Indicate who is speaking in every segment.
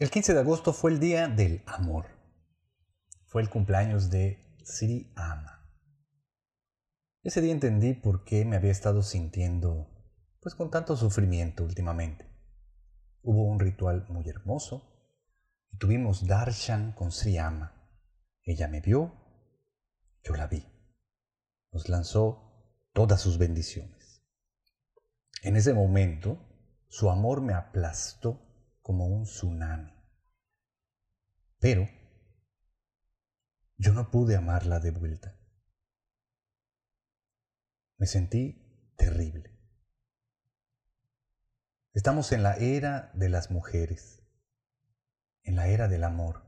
Speaker 1: El 15 de agosto fue el día del amor. Fue el cumpleaños de Sri Ama. Ese día entendí por qué me había estado sintiendo pues con tanto sufrimiento últimamente. Hubo un ritual muy hermoso y tuvimos darshan con Sri Ama. Ella me vio, yo la vi. Nos lanzó todas sus bendiciones. En ese momento, su amor me aplastó como un tsunami. Pero yo no pude amarla de vuelta. Me sentí terrible. Estamos en la era de las mujeres, en la era del amor,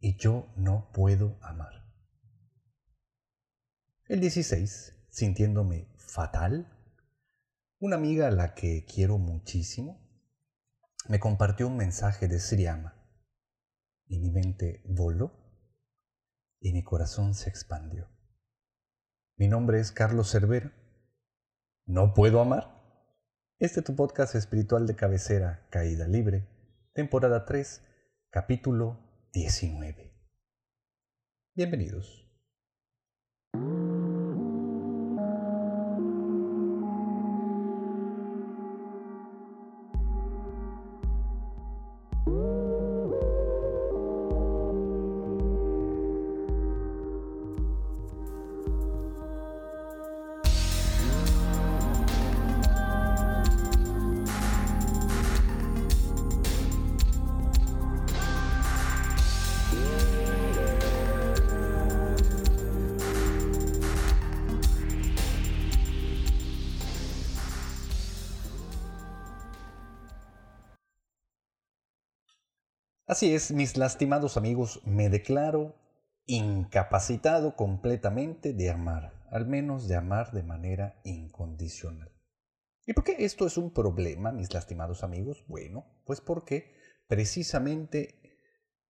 Speaker 1: y yo no puedo amar. El 16, sintiéndome fatal, una amiga a la que quiero muchísimo me compartió un mensaje de Sriama y mi mente voló y mi corazón se expandió. Mi nombre es Carlos Cervera. ¿No puedo amar? Este es tu podcast espiritual de cabecera, Caída Libre, temporada 3, capítulo 19. Bienvenidos. Así es, mis lastimados amigos, me declaro incapacitado completamente de amar, al menos de amar de manera incondicional. ¿Y por qué esto es un problema, mis lastimados amigos? Bueno, pues porque precisamente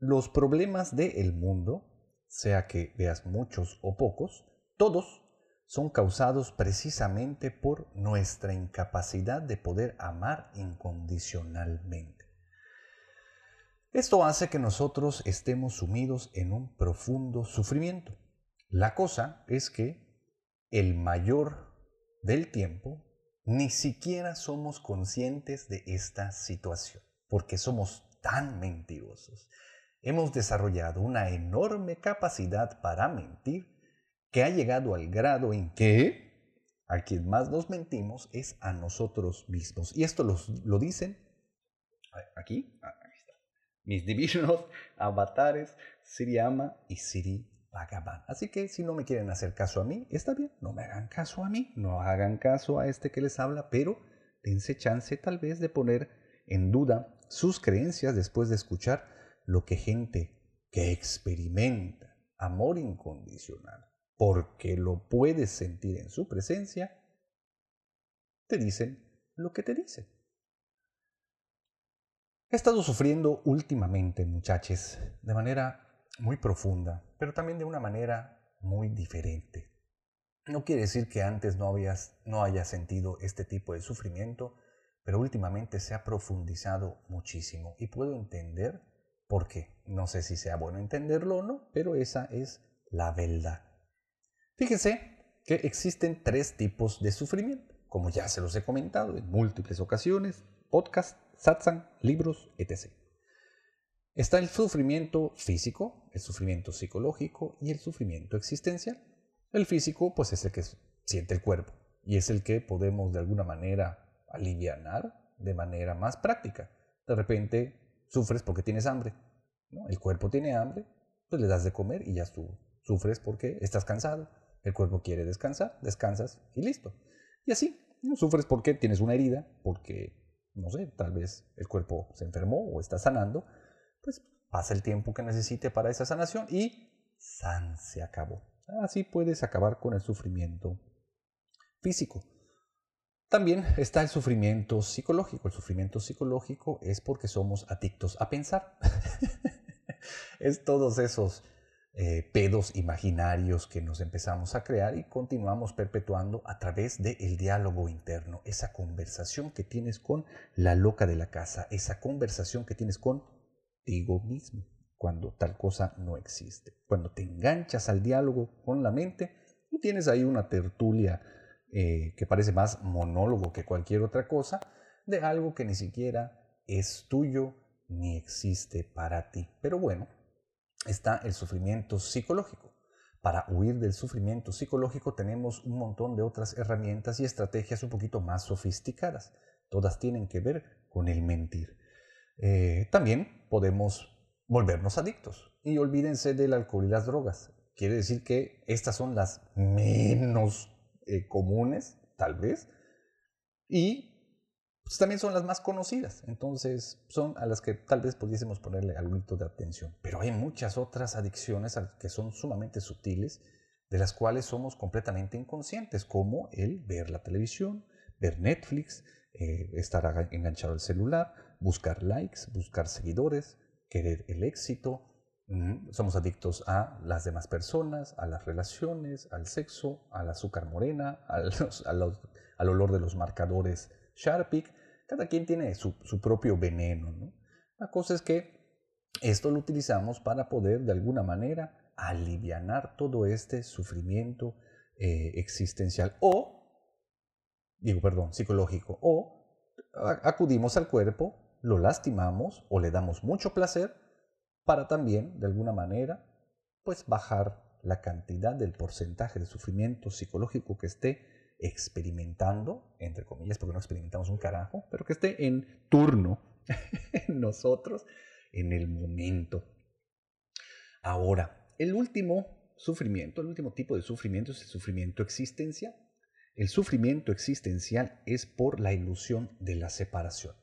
Speaker 1: los problemas del mundo, sea que veas muchos o pocos, todos son causados precisamente por nuestra incapacidad de poder amar incondicionalmente. Esto hace que nosotros estemos sumidos en un profundo sufrimiento. La cosa es que el mayor del tiempo ni siquiera somos conscientes de esta situación, porque somos tan mentirosos. Hemos desarrollado una enorme capacidad para mentir que ha llegado al grado en que a quien más nos mentimos es a nosotros mismos. Y esto lo dicen aquí, mis divinos avatares, Siri Ama y Siri Bhagavan. Así que si no me quieren hacer caso a mí, está bien, no me hagan caso a mí, no hagan caso a este que les habla, pero dense chance tal vez de poner en duda sus creencias después de escuchar lo que gente que experimenta amor incondicional, porque lo puedes sentir en su presencia, te dicen lo que te dicen. He estado sufriendo últimamente, muchachos, de manera muy profunda, pero también de una manera muy diferente. No quiere decir que antes no, habías, no haya sentido este tipo de sufrimiento, pero últimamente se ha profundizado muchísimo y puedo entender por qué. No sé si sea bueno entenderlo o no, pero esa es la verdad. Fíjense que existen tres tipos de sufrimiento, como ya se los he comentado en múltiples ocasiones, podcast, satsang, libros, etc. Está el sufrimiento físico, el sufrimiento psicológico y el sufrimiento existencial. El físico, pues es el que siente el cuerpo y es el que podemos de alguna manera aliviar de manera más práctica. De repente sufres porque tienes hambre, el cuerpo tiene hambre, pues le das de comer y ya tú sufres porque estás cansado, el cuerpo quiere descansar, descansas y listo. Y así, ¿no? sufres porque tienes una herida, porque no sé, tal vez el cuerpo se enfermó o está sanando, pues pasa el tiempo que necesite para esa sanación y san se acabó. Así puedes acabar con el sufrimiento físico. También está el sufrimiento psicológico. El sufrimiento psicológico es porque somos adictos a pensar. es todos esos eh, pedos imaginarios que nos empezamos a crear y continuamos perpetuando a través del diálogo interno, esa conversación que tienes con la loca de la casa, esa conversación que tienes con contigo mismo, cuando tal cosa no existe. Cuando te enganchas al diálogo con la mente y tienes ahí una tertulia eh, que parece más monólogo que cualquier otra cosa, de algo que ni siquiera es tuyo ni existe para ti. Pero bueno, está el sufrimiento psicológico. Para huir del sufrimiento psicológico tenemos un montón de otras herramientas y estrategias un poquito más sofisticadas. Todas tienen que ver con el mentir. Eh, también podemos volvernos adictos. Y olvídense del alcohol y las drogas. Quiere decir que estas son las menos eh, comunes, tal vez. Y pues también son las más conocidas. Entonces, son a las que tal vez pudiésemos ponerle algo de atención. Pero hay muchas otras adicciones que son sumamente sutiles, de las cuales somos completamente inconscientes, como el ver la televisión, ver Netflix, eh, estar enganchado al celular, buscar likes, buscar seguidores, querer el éxito. Mm, somos adictos a las demás personas, a las relaciones, al sexo, al azúcar morena, al olor de los marcadores Sharpik, cada quien tiene su, propio veneno. La cosa es que esto lo utilizamos para poder de alguna manera aliviar todo este sufrimiento eh, existencial o, digo, perdón, psicológico, o acudimos al cuerpo, lo lastimamos o le damos mucho placer para también, de alguna manera, pues bajar la cantidad del porcentaje de sufrimiento psicológico que esté experimentando, entre comillas, porque no experimentamos un carajo, pero que esté en turno en nosotros en el momento. Ahora, el último sufrimiento, el último tipo de sufrimiento es el sufrimiento existencial. El sufrimiento existencial es por la ilusión de la separación.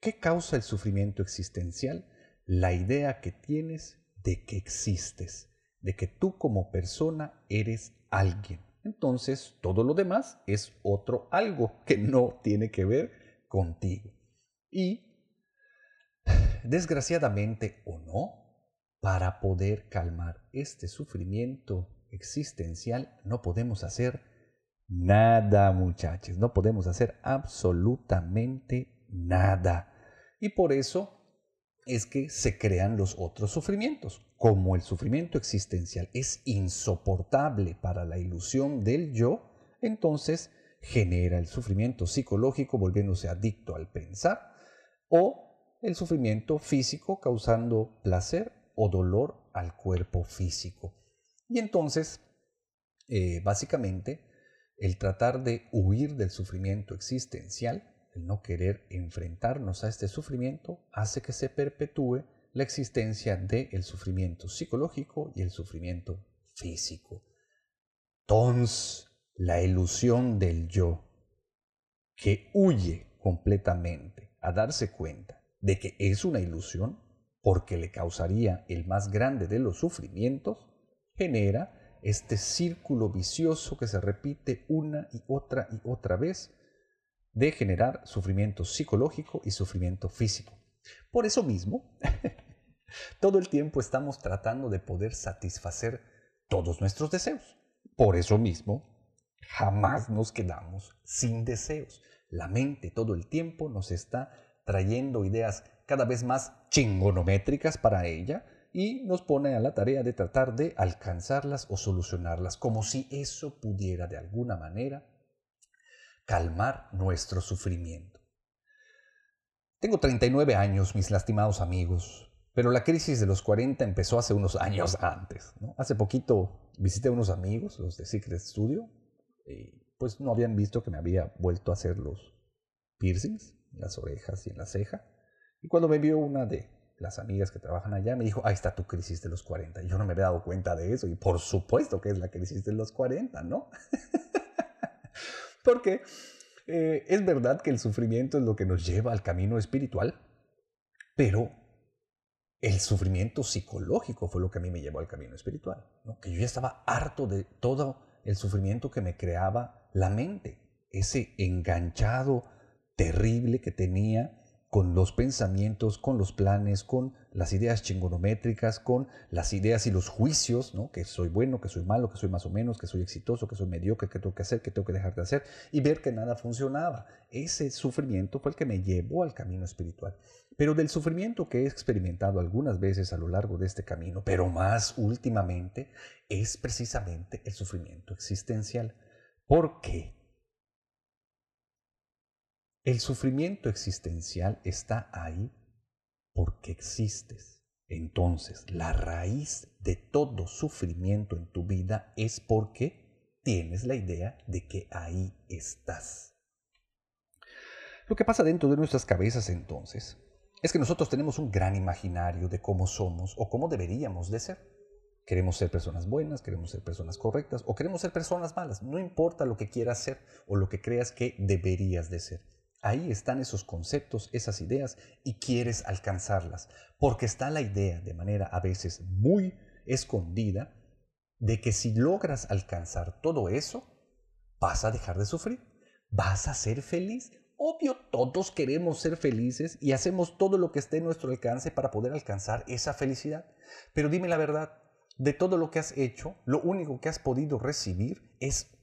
Speaker 1: ¿Qué causa el sufrimiento existencial? La idea que tienes de que existes, de que tú como persona eres alguien entonces todo lo demás es otro algo que no tiene que ver contigo. Y, desgraciadamente o no, para poder calmar este sufrimiento existencial no podemos hacer nada, muchachos, no podemos hacer absolutamente nada. Y por eso es que se crean los otros sufrimientos. Como el sufrimiento existencial es insoportable para la ilusión del yo, entonces genera el sufrimiento psicológico volviéndose adicto al pensar o el sufrimiento físico causando placer o dolor al cuerpo físico. Y entonces, eh, básicamente, el tratar de huir del sufrimiento existencial el no querer enfrentarnos a este sufrimiento hace que se perpetúe la existencia del sufrimiento psicológico y el sufrimiento físico. Entonces, la ilusión del yo, que huye completamente a darse cuenta de que es una ilusión porque le causaría el más grande de los sufrimientos, genera este círculo vicioso que se repite una y otra y otra vez de generar sufrimiento psicológico y sufrimiento físico. Por eso mismo, todo el tiempo estamos tratando de poder satisfacer todos nuestros deseos. Por eso mismo, jamás nos quedamos sin deseos. La mente todo el tiempo nos está trayendo ideas cada vez más chingonométricas para ella y nos pone a la tarea de tratar de alcanzarlas o solucionarlas, como si eso pudiera de alguna manera calmar nuestro sufrimiento. Tengo 39 años, mis lastimados amigos, pero la crisis de los 40 empezó hace unos años antes. Hace poquito visité a unos amigos, los de Secret Studio, y pues no habían visto que me había vuelto a hacer los piercings en las orejas y en la ceja. Y cuando me vio una de las amigas que trabajan allá, me dijo, ahí está tu crisis de los 40. Y yo no me había dado cuenta de eso, y por supuesto que es la crisis de los 40, ¿no? Porque eh, es verdad que el sufrimiento es lo que nos lleva al camino espiritual, pero el sufrimiento psicológico fue lo que a mí me llevó al camino espiritual. Que yo ya estaba harto de todo el sufrimiento que me creaba la mente, ese enganchado terrible que tenía con los pensamientos, con los planes, con las ideas chingonométricas, con las ideas y los juicios, ¿no? que soy bueno, que soy malo, que soy más o menos, que soy exitoso, que soy mediocre, que tengo que hacer, que tengo que dejar de hacer, y ver que nada funcionaba. Ese sufrimiento fue el que me llevó al camino espiritual. pero del sufrimiento que he experimentado algunas veces a lo largo de este camino, pero más últimamente, es precisamente el sufrimiento existencial. ¿Por qué? El sufrimiento existencial está ahí porque existes. Entonces, la raíz de todo sufrimiento en tu vida es porque tienes la idea de que ahí estás. Lo que pasa dentro de nuestras cabezas entonces es que nosotros tenemos un gran imaginario de cómo somos o cómo deberíamos de ser. Queremos ser personas buenas, queremos ser personas correctas o queremos ser personas malas. No importa lo que quieras ser o lo que creas que deberías de ser. Ahí están esos conceptos, esas ideas y quieres alcanzarlas. Porque está la idea, de manera a veces muy escondida, de que si logras alcanzar todo eso, vas a dejar de sufrir, vas a ser feliz. Obvio, todos queremos ser felices y hacemos todo lo que esté en nuestro alcance para poder alcanzar esa felicidad. Pero dime la verdad, de todo lo que has hecho, lo único que has podido recibir es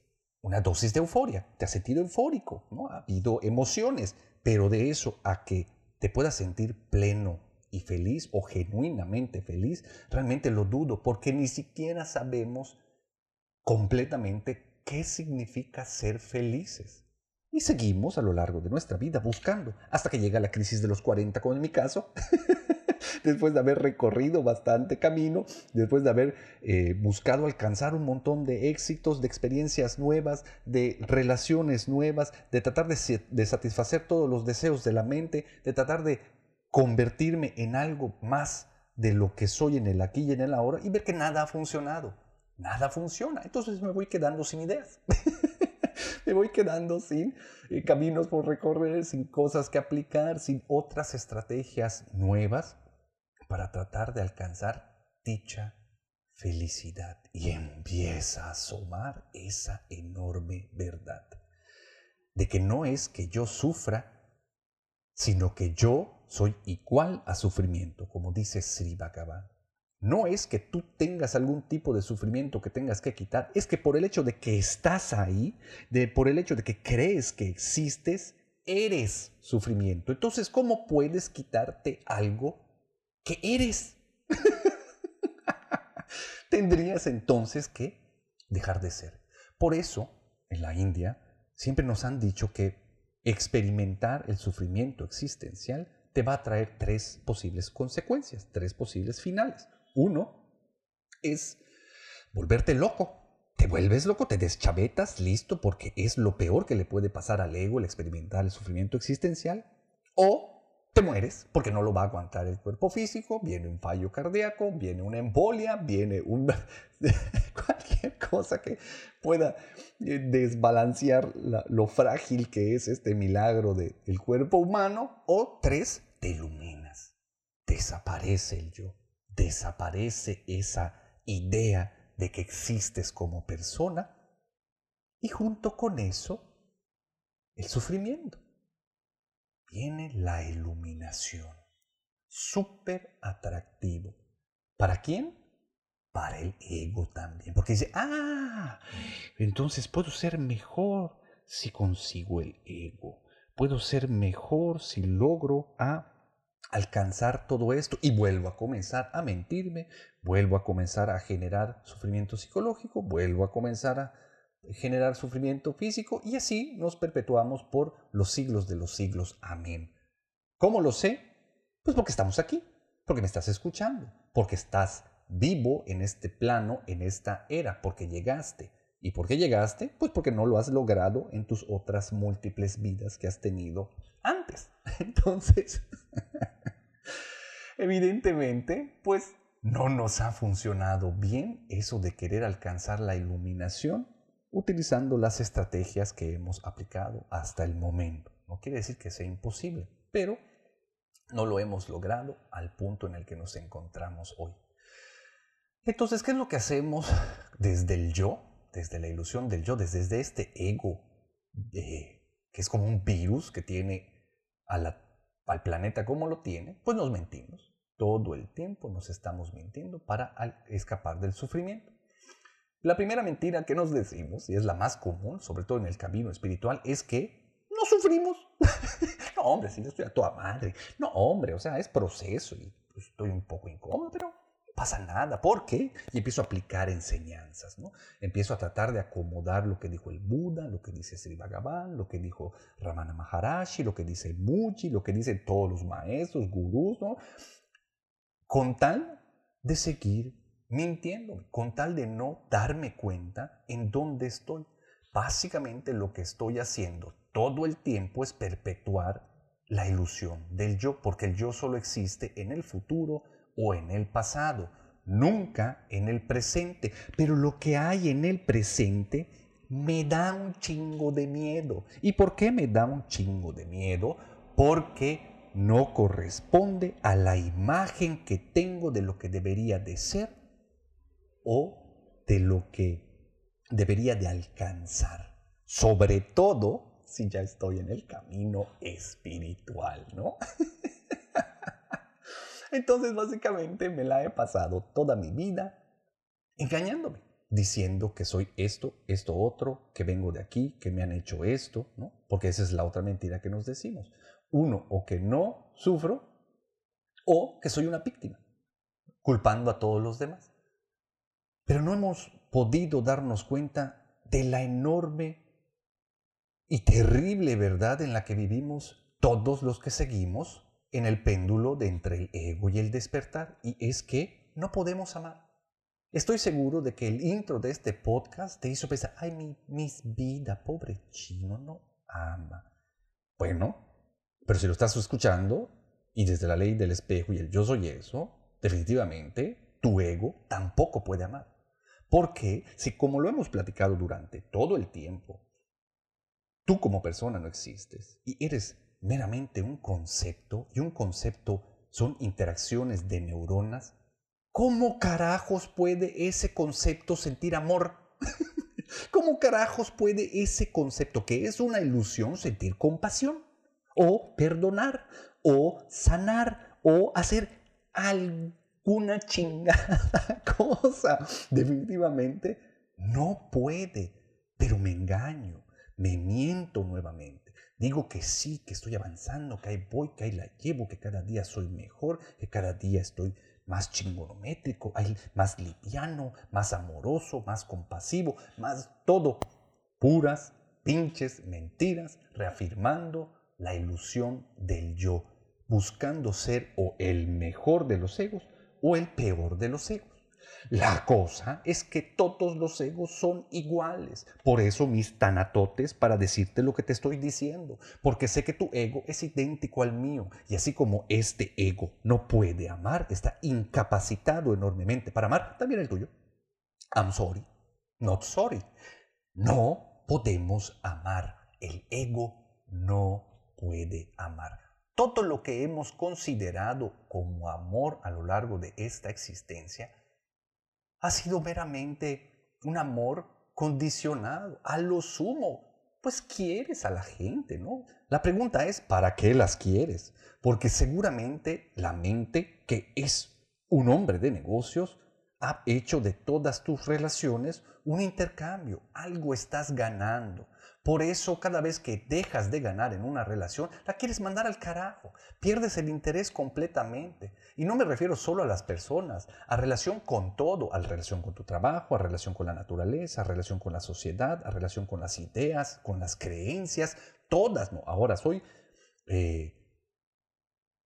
Speaker 1: una dosis de euforia. Te has sentido eufórico, ¿no? Ha habido emociones, pero de eso a que te puedas sentir pleno y feliz o genuinamente feliz, realmente lo dudo, porque ni siquiera sabemos completamente qué significa ser felices. Y seguimos a lo largo de nuestra vida buscando, hasta que llega la crisis de los 40, como en mi caso, después de haber recorrido bastante camino, después de haber eh, buscado alcanzar un montón de éxitos, de experiencias nuevas, de relaciones nuevas, de tratar de, satisfacer todos los deseos de la mente, de tratar de convertirme en algo más de lo que soy en el aquí y en el ahora y ver que nada ha funcionado. Nada funciona. Entonces me voy quedando sin ideas. me voy quedando sin eh, caminos por recorrer, sin cosas que aplicar, sin otras estrategias nuevas para tratar de alcanzar dicha felicidad. Y empieza a asomar esa enorme verdad de que no es que yo sufra, sino que yo soy igual a sufrimiento, como dice Sri Bhagavan. No es que tú tengas algún tipo de sufrimiento que tengas que quitar, es que por el hecho de que estás ahí, de, por el hecho de que crees que existes, eres sufrimiento. Entonces, ¿cómo puedes quitarte algo que eres? Tendrías entonces que dejar de ser. Por eso, en la India, siempre nos han dicho que experimentar el sufrimiento existencial te va a traer tres posibles consecuencias, tres posibles finales. Uno es volverte loco. Te vuelves loco, te deschavetas, listo, porque es lo peor que le puede pasar al ego el experimentar el sufrimiento existencial. O te mueres porque no lo va a aguantar el cuerpo físico, viene un fallo cardíaco, viene una embolia, viene un, cualquier cosa que pueda eh, desbalancear lo frágil que es este milagro del cuerpo humano. O tres, te iluminas, desaparece el yo desaparece esa idea de que existes como persona y junto con eso el sufrimiento. Viene la iluminación. Súper atractivo. ¿Para quién? Para el ego también. Porque dice, ah, entonces puedo ser mejor si consigo el ego. Puedo ser mejor si logro a alcanzar todo esto y vuelvo a comenzar a mentirme, vuelvo a comenzar a generar sufrimiento psicológico, vuelvo a comenzar a generar sufrimiento físico y así nos perpetuamos por los siglos de los siglos. Amén. ¿Cómo lo sé? Pues porque estamos aquí, porque me estás escuchando, porque estás vivo en este plano, en esta era, porque llegaste. ¿Y por qué llegaste? Pues porque no lo has logrado en tus otras múltiples vidas que has tenido antes. Entonces, evidentemente, pues no nos ha funcionado bien eso de querer alcanzar la iluminación utilizando las estrategias que hemos aplicado hasta el momento. No quiere decir que sea imposible, pero no lo hemos logrado al punto en el que nos encontramos hoy. Entonces, ¿qué es lo que hacemos desde el yo, desde la ilusión del yo, desde, este ego, que es como un virus que tiene al planeta como lo tiene, pues nos mentimos. Todo el tiempo nos estamos mintiendo para escapar del sufrimiento. La primera mentira que nos decimos, y es la más común, sobre todo en el camino espiritual, es que no sufrimos. no, hombre, si yo estoy a toda madre. No, hombre, o sea, es proceso y pues, estoy un poco incómodo, pero pasa nada. ¿Por qué? Y empiezo a aplicar enseñanzas, ¿no? Empiezo a tratar de acomodar lo que dijo el Buda, lo que dice Sri Bhagavan, lo que dijo Ramana Maharashi, lo que dice Muji, lo que dicen todos los maestros, gurús, ¿no? Con tal de seguir mintiendo, con tal de no darme cuenta en dónde estoy. Básicamente lo que estoy haciendo todo el tiempo es perpetuar la ilusión del yo, porque el yo solo existe en el futuro o en el pasado, nunca en el presente. Pero lo que hay en el presente me da un chingo de miedo. ¿Y por qué me da un chingo de miedo? Porque no corresponde a la imagen que tengo de lo que debería de ser o de lo que debería de alcanzar. Sobre todo si ya estoy en el camino espiritual, ¿no? Entonces básicamente me la he pasado toda mi vida engañándome, diciendo que soy esto, esto otro, que vengo de aquí, que me han hecho esto, ¿no? Porque esa es la otra mentira que nos decimos. Uno, o que no sufro, o que soy una víctima, culpando a todos los demás. Pero no hemos podido darnos cuenta de la enorme y terrible verdad en la que vivimos todos los que seguimos en el péndulo de entre el ego y el despertar, y es que no podemos amar. Estoy seguro de que el intro de este podcast te hizo pensar, ay, mi, mis vida, pobre chino, no ama. Bueno, pero si lo estás escuchando, y desde la ley del espejo y el yo soy eso, definitivamente tu ego tampoco puede amar. Porque si como lo hemos platicado durante todo el tiempo, tú como persona no existes y eres meramente un concepto y un concepto son interacciones de neuronas, ¿cómo carajos puede ese concepto sentir amor? ¿Cómo carajos puede ese concepto, que es una ilusión, sentir compasión? O perdonar, o sanar, o hacer algo una chingada cosa. Definitivamente no puede, pero me engaño, me miento nuevamente. Digo que sí, que estoy avanzando, que ahí voy, que ahí la llevo, que cada día soy mejor, que cada día estoy más chingonométrico, más liviano, más amoroso, más compasivo, más todo. Puras, pinches mentiras, reafirmando la ilusión del yo, buscando ser o el mejor de los egos o el peor de los egos. La cosa es que todos los egos son iguales. Por eso mis tanatotes para decirte lo que te estoy diciendo. Porque sé que tu ego es idéntico al mío. Y así como este ego no puede amar, está incapacitado enormemente para amar, también el tuyo. I'm sorry. Not sorry. No podemos amar. El ego no puede amar todo lo que hemos considerado como amor a lo largo de esta existencia ha sido meramente un amor condicionado. A lo sumo, pues quieres a la gente, ¿no? La pregunta es, ¿para qué las quieres? Porque seguramente la mente, que es un hombre de negocios, ha hecho de todas tus relaciones un intercambio. Algo estás ganando. Por eso cada vez que dejas de ganar en una relación, la quieres mandar al carajo. Pierdes el interés completamente. Y no me refiero solo a las personas, a relación con todo, a relación con tu trabajo, a relación con la naturaleza, a relación con la sociedad, a relación con las ideas, con las creencias, todas. No, ahora soy eh,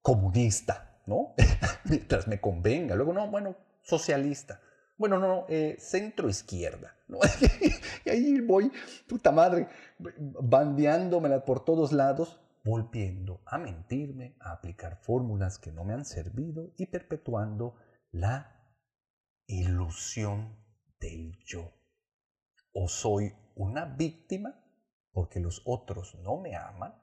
Speaker 1: comunista, ¿no? Mientras me convenga. Luego, no, bueno, socialista. Bueno, no, eh, centro izquierda. y ahí voy, puta madre, bandeándomela por todos lados, volviendo a mentirme, a aplicar fórmulas que no me han servido y perpetuando la ilusión del yo. O soy una víctima porque los otros no me aman,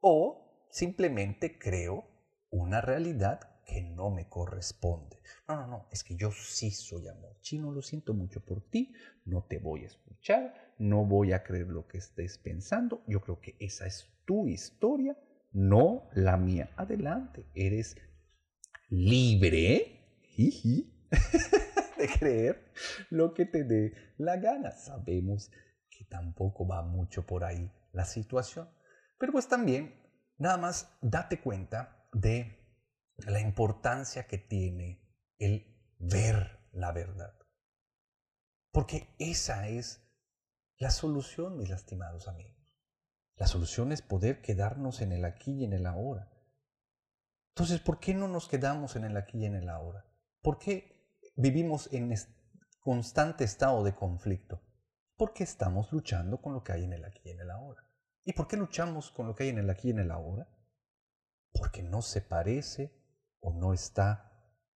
Speaker 1: o simplemente creo una realidad que no me corresponde. No, no, no, es que yo sí soy amor. Chino, lo siento mucho por ti, no te voy a escuchar, no voy a creer lo que estés pensando. Yo creo que esa es tu historia, no la mía. Adelante, eres libre de creer lo que te dé la gana. Sabemos que tampoco va mucho por ahí la situación, pero pues también nada más date cuenta de la importancia que tiene el ver la verdad. Porque esa es la solución, mis lastimados amigos. La solución es poder quedarnos en el aquí y en el ahora. Entonces, ¿por qué no nos quedamos en el aquí y en el ahora? ¿Por qué vivimos en constante estado de conflicto? Porque estamos luchando con lo que hay en el aquí y en el ahora. ¿Y por qué luchamos con lo que hay en el aquí y en el ahora? Porque no se parece o no está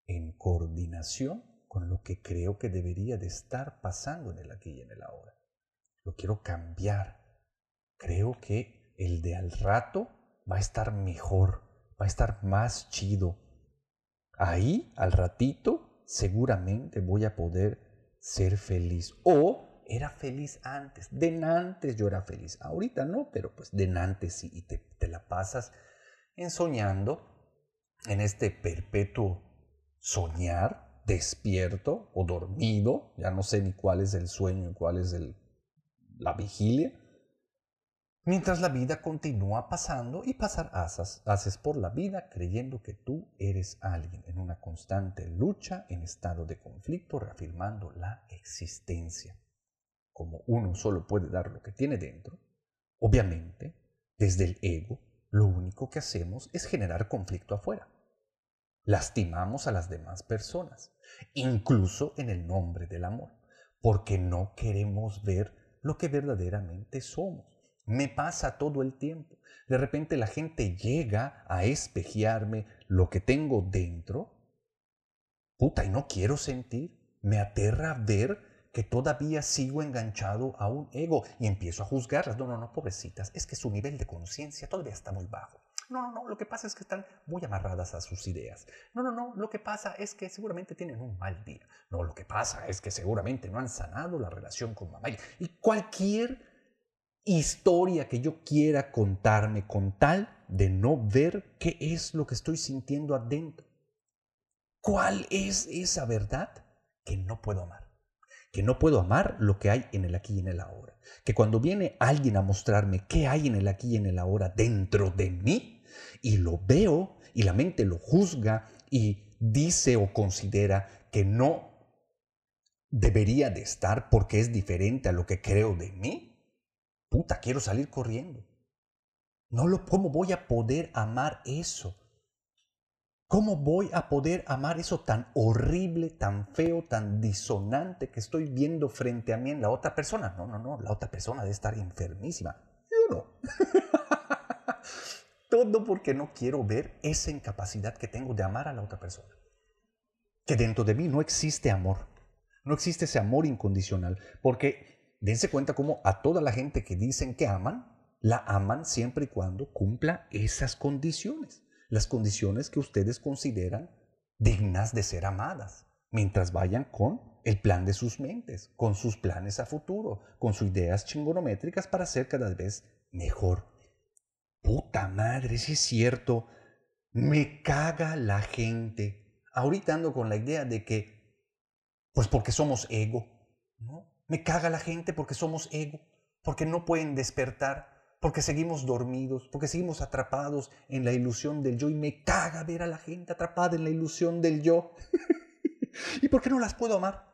Speaker 1: en coordinación con lo que creo que debería de estar pasando en el aquí y en el ahora. Lo quiero cambiar. Creo que el de al rato va a estar mejor, va a estar más chido. Ahí, al ratito, seguramente voy a poder ser feliz. O era feliz antes. De antes yo era feliz. Ahorita no, pero pues de antes sí. Y te, te la pasas ensoñando en este perpetuo soñar despierto o dormido, ya no sé ni cuál es el sueño cuál es el, la vigilia, mientras la vida continúa pasando y pasar haces, haces por la vida creyendo que tú eres alguien en una constante lucha, en estado de conflicto, reafirmando la existencia. Como uno solo puede dar lo que tiene dentro, obviamente, desde el ego, lo único que hacemos es generar conflicto afuera. Lastimamos a las demás personas, incluso en el nombre del amor, porque no queremos ver lo que verdaderamente somos. Me pasa todo el tiempo. De repente la gente llega a espejearme lo que tengo dentro. Puta, y no quiero sentir. Me aterra ver que todavía sigo enganchado a un ego y empiezo a juzgarlas. No, no, no, pobrecitas. Es que su nivel de conciencia todavía está muy bajo. No, no, no, lo que pasa es que están muy amarradas a sus ideas. No, no, no, lo que pasa es que seguramente tienen un mal día. No, lo que pasa es que seguramente no han sanado la relación con mamá. Y cualquier historia que yo quiera contarme con tal de no ver qué es lo que estoy sintiendo adentro. ¿Cuál es esa verdad que no puedo amar? Que no puedo amar lo que hay en el aquí y en el ahora. Que cuando viene alguien a mostrarme qué hay en el aquí y en el ahora dentro de mí, y lo veo y la mente lo juzga y dice o considera que no debería de estar porque es diferente a lo que creo de mí, puta, quiero salir corriendo. No lo, ¿Cómo voy a poder amar eso? ¿Cómo voy a poder amar eso tan horrible, tan feo, tan disonante que estoy viendo frente a mí en la otra persona? No, no, no, la otra persona debe estar enfermísima. Yo no. Todo porque no quiero ver esa incapacidad que tengo de amar a la otra persona. Que dentro de mí no existe amor. No existe ese amor incondicional. Porque dense cuenta cómo a toda la gente que dicen que aman, la aman siempre y cuando cumpla esas condiciones. Las condiciones que ustedes consideran dignas de ser amadas. Mientras vayan con el plan de sus mentes, con sus planes a futuro, con sus ideas chingonométricas para ser cada vez mejor puta madre, si es cierto, me caga la gente. Ahorita ando con la idea de que, pues porque somos ego, ¿no? Me caga la gente porque somos ego, porque no pueden despertar, porque seguimos dormidos, porque seguimos atrapados en la ilusión del yo y me caga ver a la gente atrapada en la ilusión del yo. ¿Y por qué no las puedo amar?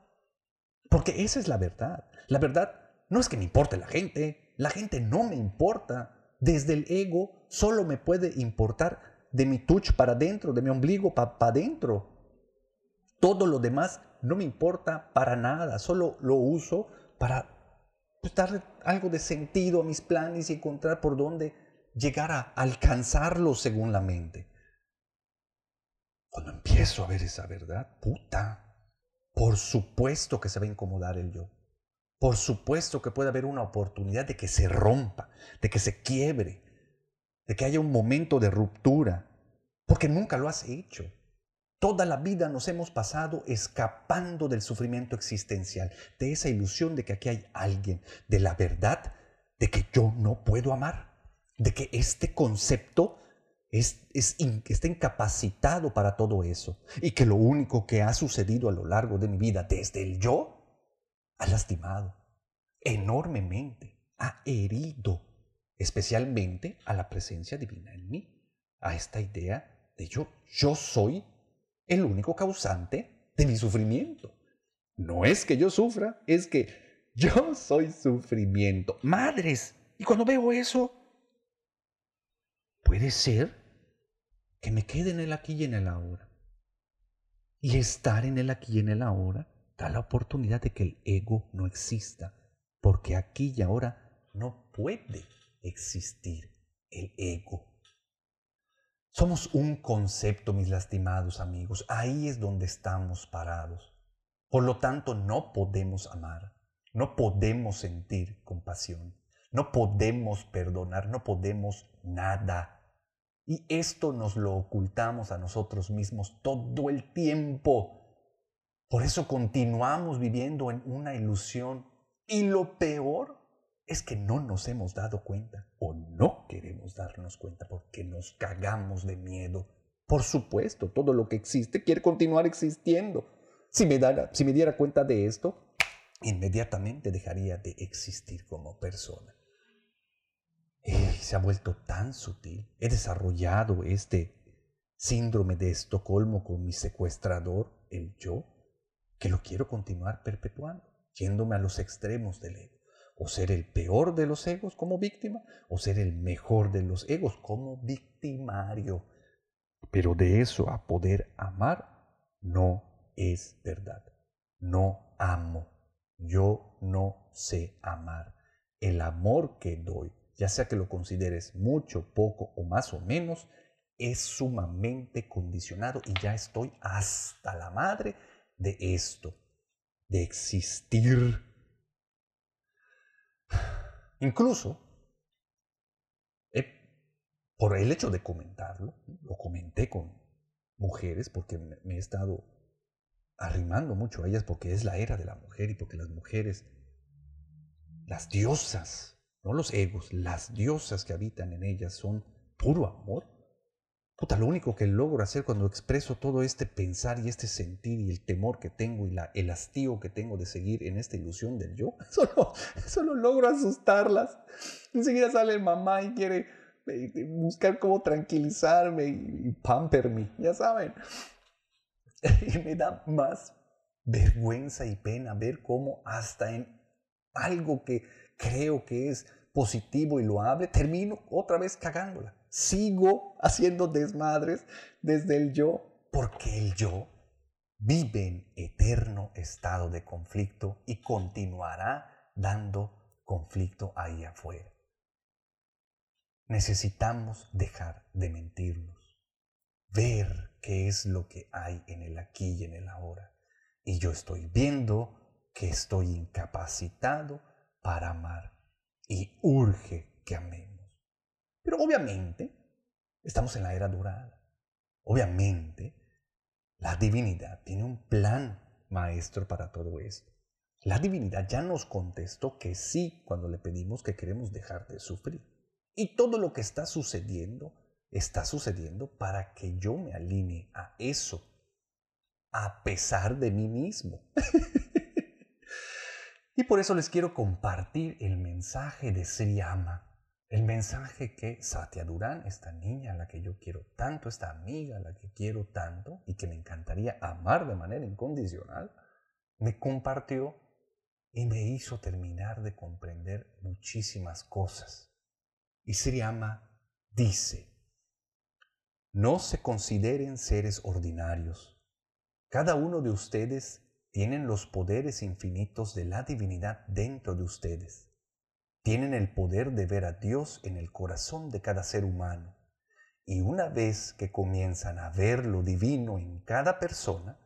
Speaker 1: Porque esa es la verdad. La verdad no es que me importe la gente, la gente no me importa desde el ego solo me puede importar de mi touch para adentro, de mi ombligo para adentro. Todo lo demás no me importa para nada, solo lo uso para darle algo de sentido a mis planes y encontrar por dónde llegar a alcanzarlo según la mente. Cuando empiezo a ver esa verdad, puta, por supuesto que se va a incomodar el yo. Por supuesto que puede haber una oportunidad de que se rompa, de que se quiebre, de que haya un momento de ruptura, porque nunca lo has hecho. Toda la vida nos hemos pasado escapando del sufrimiento existencial, de esa ilusión de que aquí hay alguien, de la verdad de que yo no puedo amar, de que este concepto es, está incapacitado para todo eso y que lo único que ha sucedido a lo largo de mi vida desde el yo ha lastimado enormemente, ha herido especialmente a la presencia divina en mí, a esta idea de yo, yo soy el único causante de mi sufrimiento. No es que yo sufra, es que yo soy sufrimiento. Madres, y cuando veo eso, puede ser que me quede en el aquí y en el ahora. Y estar en el aquí y en el ahora da la oportunidad de que el ego no exista, porque aquí y ahora no puede existir el ego. Somos un concepto, mis lastimados amigos. Ahí es donde estamos parados. Por lo tanto, no podemos amar, no podemos sentir compasión, no podemos perdonar, no podemos nada. Y esto nos lo ocultamos a nosotros mismos todo el tiempo. Por eso continuamos viviendo en una ilusión. Y lo peor es que no nos hemos dado cuenta o no queremos darnos cuenta porque nos cagamos de miedo. Por supuesto, todo lo que existe quiere continuar existiendo. Si me, diera cuenta de esto, inmediatamente dejaría de existir como persona. se ha vuelto tan sutil. He desarrollado este síndrome de Estocolmo con mi secuestrador, el yo, que lo quiero continuar perpetuando, yéndome a los extremos del ego. O ser el peor de los egos como víctima, o ser el mejor de los egos como victimario. Pero de eso a poder amar, no es verdad. No amo. Yo no sé amar. El amor que doy, ya sea que lo consideres mucho, poco o más o menos, es sumamente condicionado y ya estoy hasta la madre de esto, de existir. Incluso, por el hecho de comentarlo, lo comenté con mujeres porque me he estado arrimando mucho a ellas porque es la era de la mujer y porque las mujeres, las diosas, no los egos, las diosas que habitan en ellas son puro amor Puta, lo único que logro hacer cuando expreso todo este pensar y este sentir y el temor que tengo y la, el hastío que tengo de seguir en esta ilusión del yo, solo, solo logro asustarlas. Enseguida sale mamá y quiere eh, buscar cómo tranquilizarme y, pamperme, ya saben. Y me da más vergüenza y pena ver cómo hasta en algo que creo que es positivo y loable, termino otra vez cagándola sigo haciendo desmadres desde el yo, porque el yo vive en eterno estado de conflicto y continuará dando conflicto ahí afuera. Necesitamos dejar de mentirnos, ver qué es lo que hay en el aquí y en el ahora. Y yo estoy viendo que estoy incapacitado para amar y urge que amemos. Pero obviamente estamos en la era dorada. Obviamente la divinidad tiene un plan maestro para todo esto. La divinidad ya nos contestó que sí cuando le pedimos que queremos dejar de sufrir. Y todo lo que está sucediendo está sucediendo para que yo me alinee a eso, a pesar de mí mismo. y por eso les quiero compartir el mensaje de Sri Ama el mensaje que Satya Durán, esta niña a la que yo quiero tanto, esta amiga a la que quiero tanto y que me encantaría amar de manera incondicional, me compartió y me hizo terminar de comprender muchísimas cosas. Y Sriama dice, no se consideren seres ordinarios. Cada uno de ustedes tienen los poderes infinitos de la divinidad dentro de ustedes tienen el poder de ver a Dios en el corazón de cada ser humano. Y una vez que comienzan a ver lo divino en cada persona,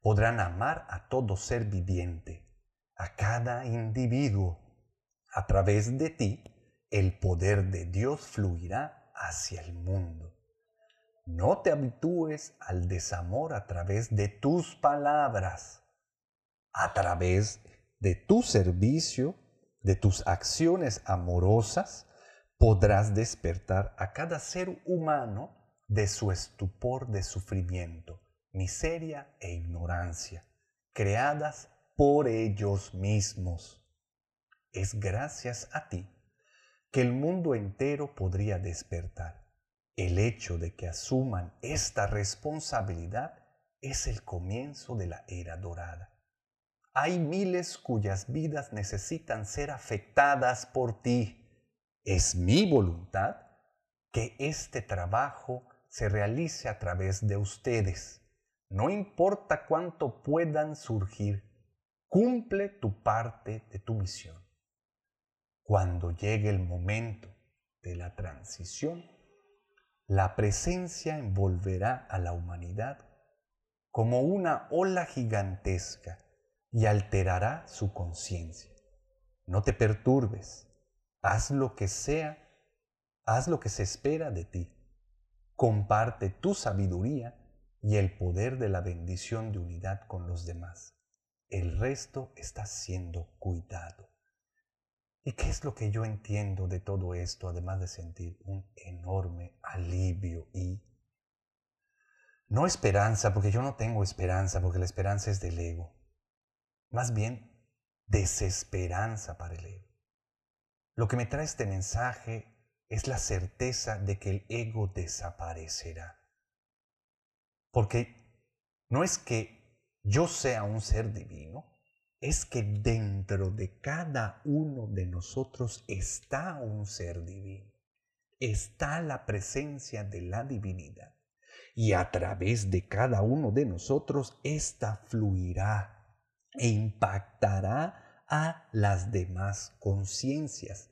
Speaker 1: podrán amar a todo ser viviente, a cada individuo. A través de ti, el poder de Dios fluirá hacia el mundo. No te habitúes al desamor a través de tus palabras, a través de tu servicio de tus acciones amorosas, podrás despertar a cada ser humano de su estupor de sufrimiento, miseria e ignorancia, creadas por ellos mismos. Es gracias a ti que el mundo entero podría despertar. El hecho de que asuman esta responsabilidad es el comienzo de la era dorada. Hay miles cuyas vidas necesitan ser afectadas por ti. Es mi voluntad que este trabajo se realice a través de ustedes. No importa cuánto puedan surgir, cumple tu parte de tu misión. Cuando llegue el momento de la transición, la presencia envolverá a la humanidad como una ola gigantesca y alterará su conciencia. No te perturbes, haz lo que sea, haz lo que se espera de ti. Comparte tu sabiduría y el poder de la bendición de unidad con los demás. El resto está siendo cuidado. ¿Y qué es lo que yo entiendo de todo esto, además de sentir un enorme alivio y no esperanza, porque yo no tengo esperanza, porque la esperanza es del ego. Más bien, desesperanza para el ego. Lo que me trae este mensaje es la certeza de que el ego desaparecerá. Porque no es que yo sea un ser divino, es que dentro de cada uno de nosotros está un ser divino. Está la presencia de la divinidad. Y a través de cada uno de nosotros, ésta fluirá e impactará a las demás conciencias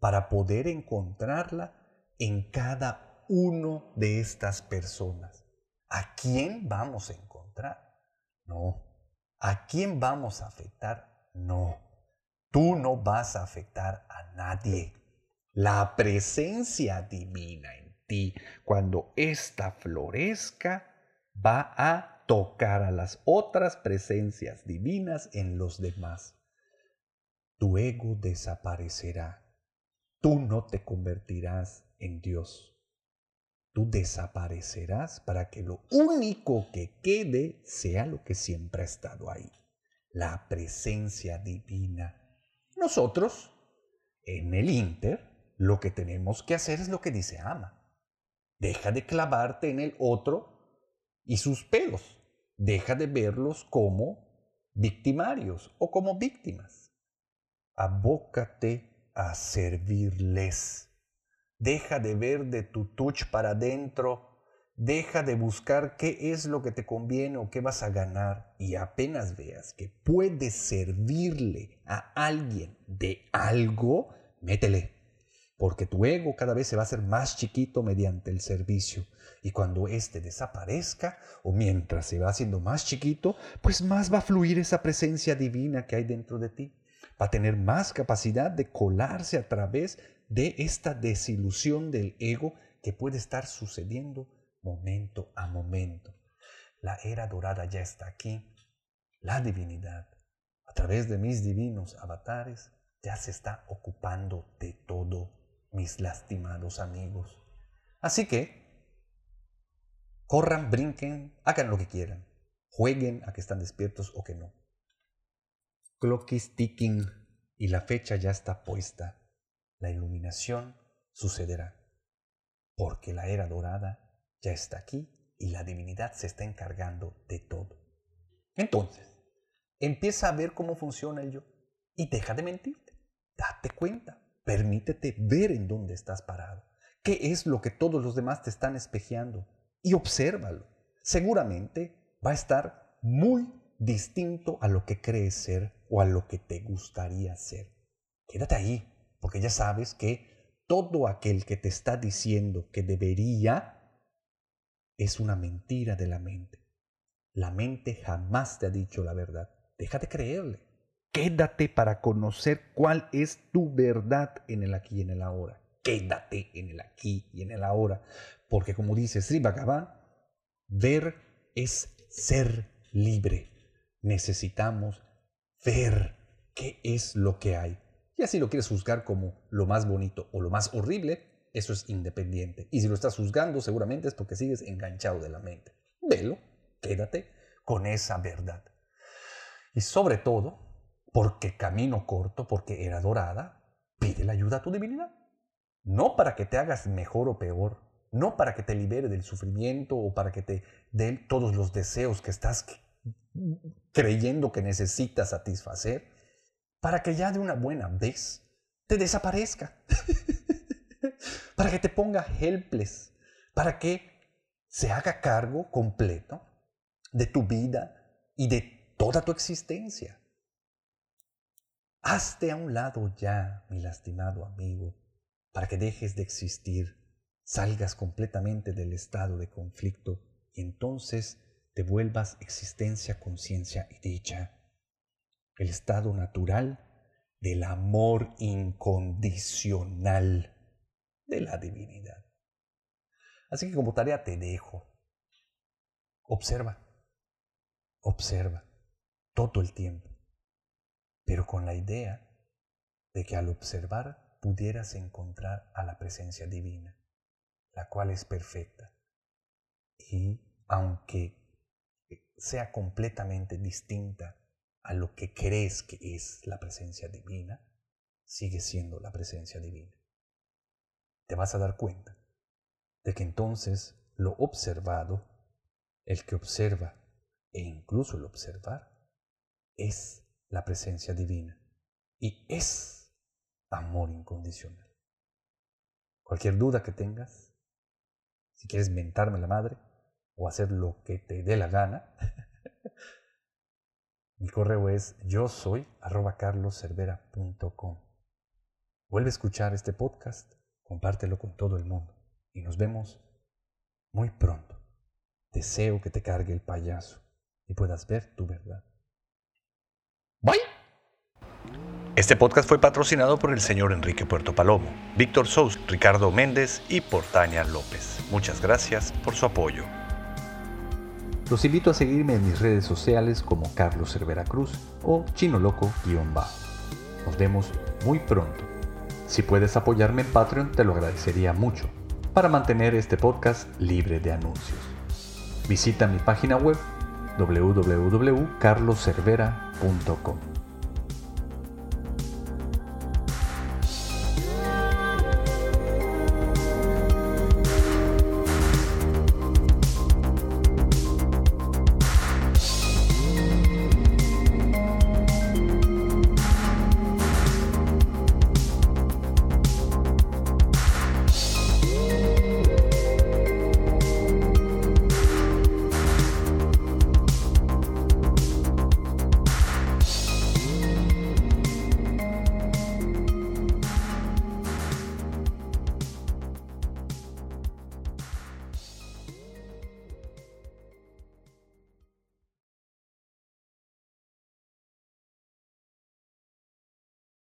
Speaker 1: para poder encontrarla en cada uno de estas personas. ¿A quién vamos a encontrar? No. ¿A quién vamos a afectar? No. Tú no vas a afectar a nadie. La presencia divina en ti, cuando ésta florezca, va a tocar a las otras presencias divinas en los demás. Tu ego desaparecerá. Tú no te convertirás en Dios. Tú desaparecerás para que lo único que quede sea lo que siempre ha estado ahí, la presencia divina. Nosotros, en el Inter, lo que tenemos que hacer es lo que dice Ama. Deja de clavarte en el otro y sus pelos. Deja de verlos como victimarios o como víctimas. Abócate a servirles. Deja de ver de tu touch para adentro. Deja de buscar qué es lo que te conviene o qué vas a ganar. Y apenas veas que puedes servirle a alguien de algo, métele porque tu ego cada vez se va a hacer más chiquito mediante el servicio. Y cuando éste desaparezca, o mientras se va haciendo más chiquito, pues más va a fluir esa presencia divina que hay dentro de ti. Va a tener más capacidad de colarse a través de esta desilusión del ego que puede estar sucediendo momento a momento. La era dorada ya está aquí. La divinidad, a través de mis divinos avatares, ya se está ocupando de todo mis lastimados amigos. Así que, corran, brinquen, hagan lo que quieran, jueguen a que están despiertos o que no. Clock is ticking y la fecha ya está puesta. La iluminación sucederá, porque la era dorada ya está aquí y la divinidad se está encargando de todo. Entonces, empieza a ver cómo funciona el yo y deja de mentirte. Date cuenta. Permítete ver en dónde estás parado. ¿Qué es lo que todos los demás te están espejeando? Y obsérvalo. Seguramente va a estar muy distinto a lo que crees ser o a lo que te gustaría ser. Quédate ahí, porque ya sabes que todo aquel que te está diciendo que debería es una mentira de la mente. La mente jamás te ha dicho la verdad. Deja de creerle. Quédate para conocer cuál es tu verdad en el aquí y en el ahora. Quédate en el aquí y en el ahora. Porque como dice Sri Bhagavan, ver es ser libre. Necesitamos ver qué es lo que hay. Y así lo quieres juzgar como lo más bonito o lo más horrible, eso es independiente. Y si lo estás juzgando, seguramente es porque sigues enganchado de la mente. Velo, quédate con esa verdad. Y sobre todo, porque camino corto, porque era dorada, pide la ayuda a tu divinidad. no para que te hagas mejor o peor, no para que te libere del sufrimiento o para que te dé todos los deseos que estás creyendo que necesitas satisfacer, para que ya de una buena vez te desaparezca, para que te ponga helpless, para que se haga cargo completo de tu vida y de toda tu existencia. Hazte a un lado ya, mi lastimado amigo, para que dejes de existir, salgas completamente del estado de conflicto y entonces te vuelvas existencia, conciencia y dicha, el estado natural del amor incondicional de la divinidad. Así que como tarea te dejo, observa, observa. Todo el tiempo pero con la idea de que al observar pudieras encontrar a la presencia divina, la cual es perfecta. Y aunque sea completamente distinta a lo que crees que es la presencia divina, sigue siendo la presencia divina. Te vas a dar cuenta de que entonces lo observado, el que observa e incluso el observar, es la presencia divina y es amor incondicional. Cualquier duda que tengas, si quieres mentarme la madre o hacer lo que te dé la gana, mi correo es yo soy arroba carloscervera.com. Vuelve a escuchar este podcast, compártelo con todo el mundo y nos vemos muy pronto. Deseo que te cargue el payaso y puedas ver tu verdad. Este podcast fue patrocinado por el señor Enrique Puerto Palomo, Víctor Sous, Ricardo Méndez y Portania López. Muchas gracias por su apoyo. Los invito a seguirme en mis redes sociales como Carlos Cervera Cruz o Chino Loco-Bajo. Nos vemos muy pronto. Si puedes apoyarme en Patreon, te lo agradecería mucho para mantener este podcast libre de anuncios. Visita mi página web www.carloservera.com.